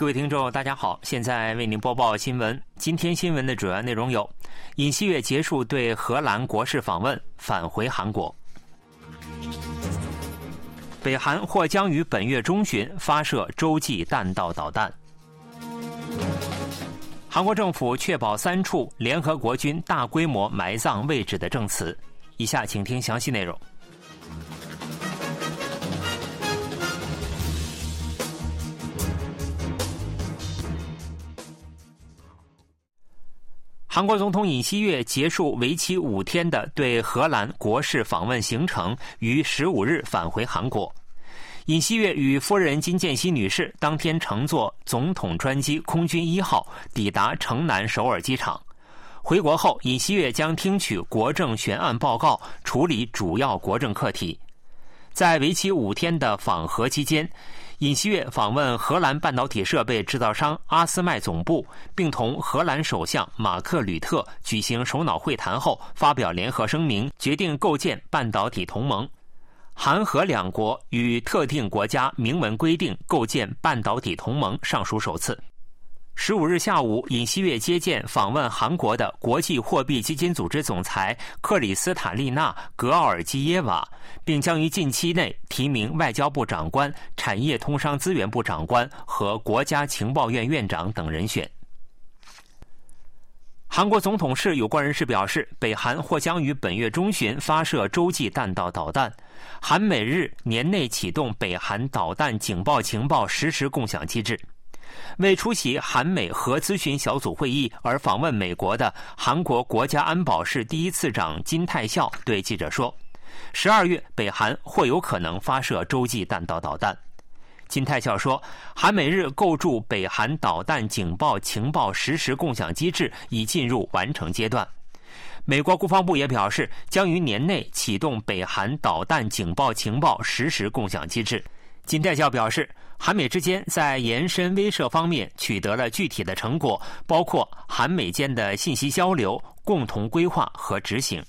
各位听众，大家好，现在为您播报新闻。今天新闻的主要内容有：尹锡悦结束对荷兰国事访问，返回韩国；北韩或将于本月中旬发射洲际弹道导弹；韩国政府确保三处联合国军大规模埋葬位置的证词。以下请听详细内容。韩国总统尹锡悦结束为期五天的对荷兰国事访问行程，于十五日返回韩国。尹锡悦与夫人金建熙女士当天乘坐总统专机空军一号抵达城南首尔机场。回国后，尹锡悦将听取国政悬案报告，处理主要国政课题。在为期五天的访荷期间。尹锡悦访问荷兰半导体设备制造商阿斯麦总部，并同荷兰首相马克吕特举行首脑会谈后，发表联合声明，决定构建半导体同盟。韩荷两国与特定国家明文规定构建半导体同盟，尚属首次。十五日下午，尹锡悦接见访问韩国的国际货币基金组织总裁克里斯塔利娜·格奥尔基耶娃，并将于近期内提名外交部长官、产业通商资源部长官和国家情报院院长等人选。韩国总统室有关人士表示，北韩或将于本月中旬发射洲际弹道导弹，韩美日年内启动北韩导弹警报情报实时共享机制。为出席韩美核咨询小组会议而访问美国的韩国国家安保室第一次长金泰孝对记者说：“十二月，北韩或有可能发射洲际弹道导弹。”金泰孝说：“韩美日构筑北韩导弹警报情报实时共享机制已进入完成阶段。”美国国防部也表示，将于年内启动北韩导弹警报情报实时共享机制。金代教表示。韩美之间在延伸威慑方面取得了具体的成果，包括韩美间的信息交流、共同规划和执行。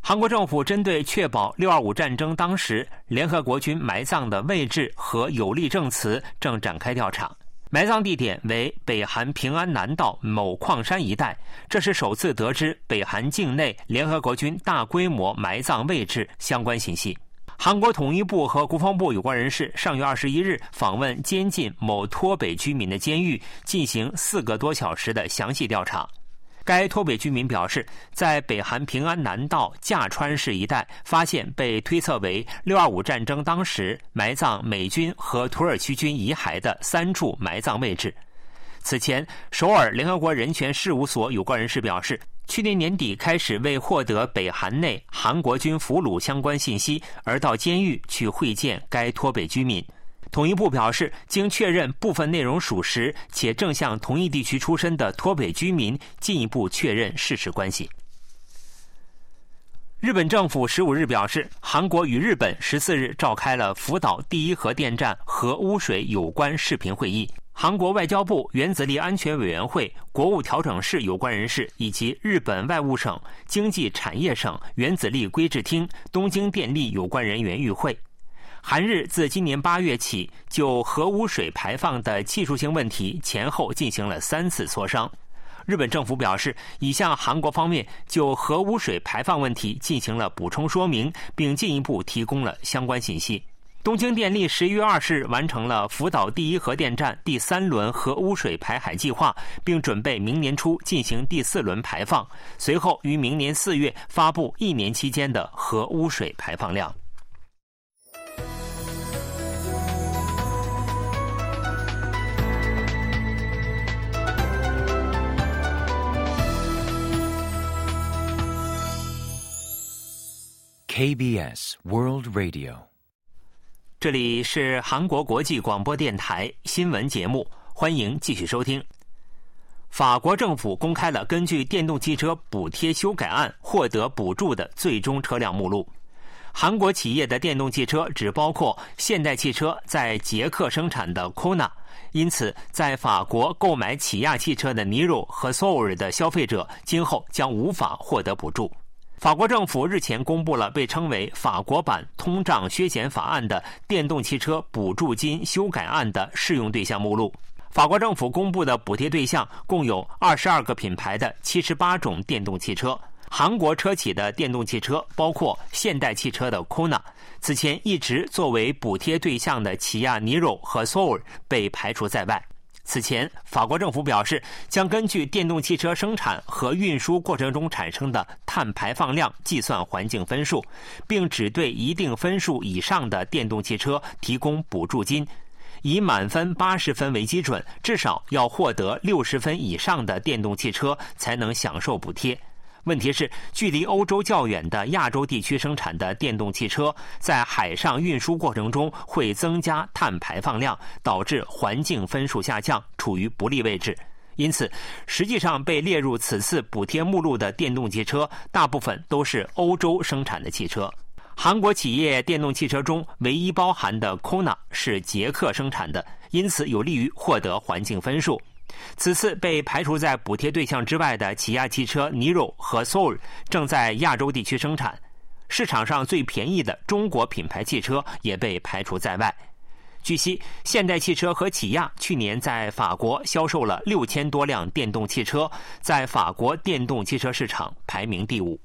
韩国政府针对确保六二五战争当时联合国军埋葬的位置和有力证词，正展开调查。埋葬地点为北韩平安南道某矿山一带，这是首次得知北韩境内联合国军大规模埋葬位置相关信息。韩国统一部和国防部有关人士上月二十一日访问监禁某脱北居民的监狱，进行四个多小时的详细调查。该脱北居民表示，在北韩平安南道驾川市一带发现被推测为六二五战争当时埋葬美军和土耳其军遗骸的三处埋葬位置。此前，首尔联合国人权事务所有关人士表示。去年年底开始，为获得北韩内韩国军俘虏相关信息，而到监狱去会见该脱北居民。统一部表示，经确认部分内容属实，且正向同一地区出身的脱北居民进一步确认事实关系。日本政府十五日表示，韩国与日本十四日召开了福岛第一核电站核污水有关视频会议。韩国外交部原子力安全委员会国务调整室有关人士以及日本外务省经济产业省原子力规制厅东京电力有关人员与会。韩日自今年八月起就核污水排放的技术性问题前后进行了三次磋商。日本政府表示，已向韩国方面就核污水排放问题进行了补充说明，并进一步提供了相关信息。东京电力十一月二十日完成了福岛第一核电站第三轮核污水排海计划，并准备明年初进行第四轮排放，随后于明年四月发布一年期间的核污水排放量。KBS World Radio。这里是韩国国际广播电台新闻节目，欢迎继续收听。法国政府公开了根据电动汽车补贴修改案获得补助的最终车辆目录。韩国企业的电动汽车只包括现代汽车在捷克生产的 Kona，因此在法国购买起亚汽车的 Niro 和 Soul 的消费者今后将无法获得补助。法国政府日前公布了被称为“法国版通胀削减法案”的电动汽车补助金修改案的适用对象目录。法国政府公布的补贴对象共有二十二个品牌的七十八种电动汽车。韩国车企的电动汽车包括现代汽车的 Kona。此前一直作为补贴对象的起亚 Niro 和 Soul 被排除在外。此前，法国政府表示将根据电动汽车生产和运输过程中产生的碳排放量计算环境分数，并只对一定分数以上的电动汽车提供补助金，以满分八十分为基准，至少要获得六十分以上的电动汽车才能享受补贴。问题是，距离欧洲较远的亚洲地区生产的电动汽车，在海上运输过程中会增加碳排放量，导致环境分数下降，处于不利位置。因此，实际上被列入此次补贴目录的电动汽车，大部分都是欧洲生产的汽车。韩国企业电动汽车中唯一包含的 Kona 是捷克生产的，因此有利于获得环境分数。此次被排除在补贴对象之外的起亚汽车 Niro 和 Soul 正在亚洲地区生产，市场上最便宜的中国品牌汽车也被排除在外。据悉，现代汽车和起亚去年在法国销售了六千多辆电动汽车，在法国电动汽车市场排名第五。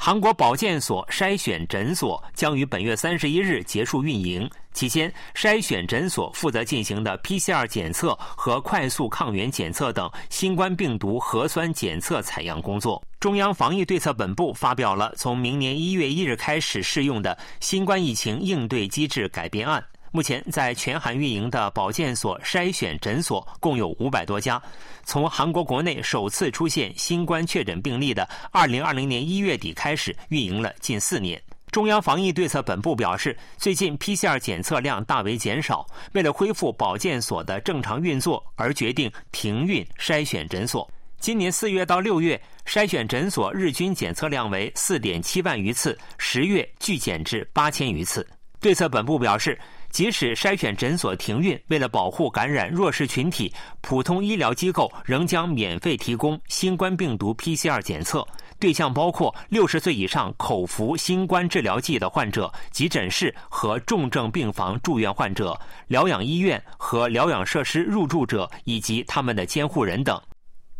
韩国保健所筛选诊所将于本月三十一日结束运营。期间，筛选诊所负责进行的 PCR 检测和快速抗原检测等新冠病毒核酸检测采样工作。中央防疫对策本部发表了从明年一月一日开始适用的新冠疫情应对机制改编案。目前，在全韩运营的保健所筛选诊所共有五百多家。从韩国国内首次出现新冠确诊病例的二零二零年一月底开始，运营了近四年。中央防疫对策本部表示，最近 PCR 检测量大为减少，为了恢复保健所的正常运作，而决定停运筛选诊所。今年四月到六月，筛选诊所日均检测量为四点七万余次，十月剧减至八千余次。对策本部表示。即使筛选诊所停运，为了保护感染弱势群体，普通医疗机构仍将免费提供新冠病毒 PCR 检测，对象包括六十岁以上口服新冠治疗剂的患者、急诊室和重症病房住院患者、疗养医院和疗养设施入住者以及他们的监护人等。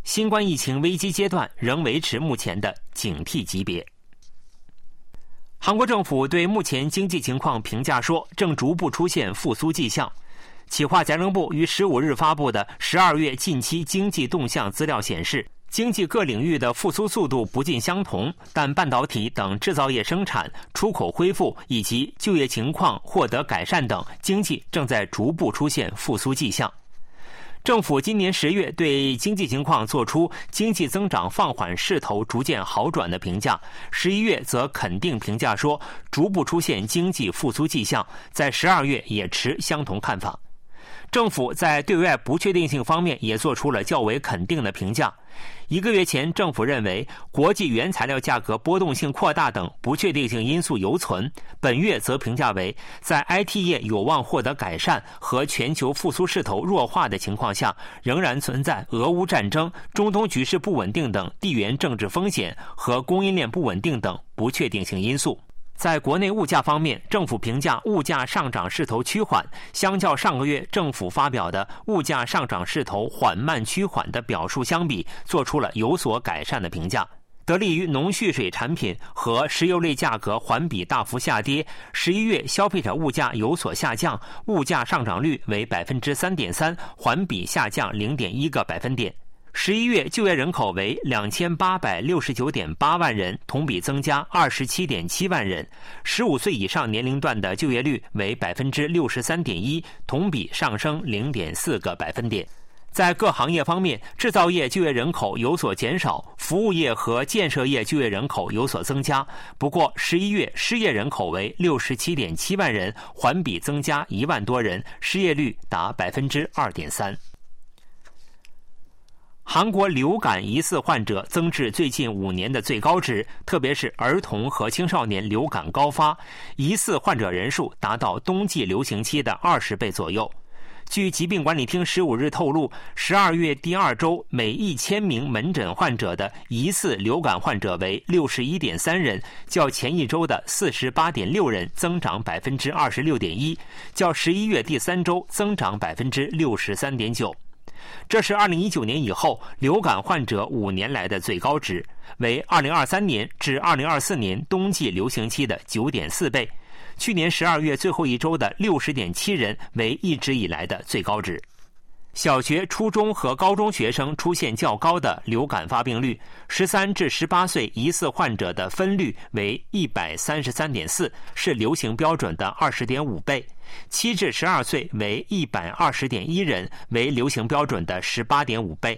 新冠疫情危机阶段仍维持目前的警惕级别。韩国政府对目前经济情况评价说，正逐步出现复苏迹象。企划财政部于十五日发布的十二月近期经济动向资料显示，经济各领域的复苏速度不尽相同，但半导体等制造业生产、出口恢复以及就业情况获得改善等，经济正在逐步出现复苏迹象。政府今年十月对经济情况作出经济增长放缓势头逐渐好转的评价，十一月则肯定评价说逐步出现经济复苏迹象，在十二月也持相同看法。政府在对外不确定性方面也做出了较为肯定的评价。一个月前，政府认为国际原材料价格波动性扩大等不确定性因素犹存。本月则评价为在 IT 业有望获得改善和全球复苏势头弱化的情况下，仍然存在俄乌战争、中东局势不稳定等地缘政治风险和供应链不稳定等不确定性因素。在国内物价方面，政府评价物价上涨势头趋缓，相较上个月政府发表的物价上涨势头缓慢趋缓的表述相比，做出了有所改善的评价。得力于农畜水产品和石油类价格环比大幅下跌，十一月消费者物价有所下降，物价上涨率为百分之三点三，环比下降零点一个百分点。十一月就业人口为两千八百六十九点八万人，同比增加二十七点七万人。十五岁以上年龄段的就业率为百分之六十三点一，同比上升零点四个百分点。在各行业方面，制造业就业人口有所减少，服务业和建设业就业人口有所增加。不过，十一月失业人口为六十七点七万人，环比增加一万多人，失业率达百分之二点三。韩国流感疑似患者增至最近五年的最高值，特别是儿童和青少年流感高发，疑似患者人数达到冬季流行期的二十倍左右。据疾病管理厅十五日透露，十二月第二周每一千名门诊患者的疑似流感患者为六十一点三人，较前一周的四十八点六人增长百分之二十六点一，较十一月第三周增长百分之六十三点九。这是二零一九年以后流感患者五年来的最高值，为二零二三年至二零二四年冬季流行期的九点四倍。去年十二月最后一周的六十点七人为一直以来的最高值。小学、初中和高中学生出现较高的流感发病率，十三至十八岁疑似患者的分率为一百三十三点四，是流行标准的二十点五倍；七至十二岁为一百二十点一人，为流行标准的十八点五倍；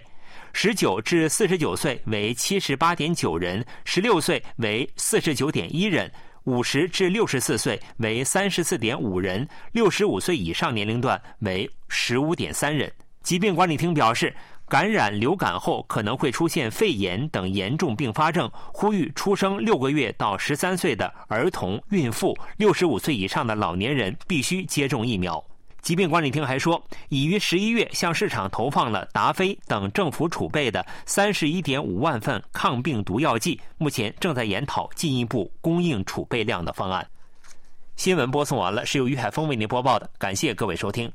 十九至四十九岁为七十八点九人，十六岁为四十九点一人。五十至六十四岁为三十四点五人，六十五岁以上年龄段为十五点三人。疾病管理厅表示，感染流感后可能会出现肺炎等严重并发症，呼吁出生六个月到十三岁的儿童、孕妇、六十五岁以上的老年人必须接种疫苗。疾病管理厅还说，已于十一月向市场投放了达菲等政府储备的三十一点五万份抗病毒药剂，目前正在研讨进一步供应储备量的方案。新闻播送完了，是由于海峰为您播报的，感谢各位收听。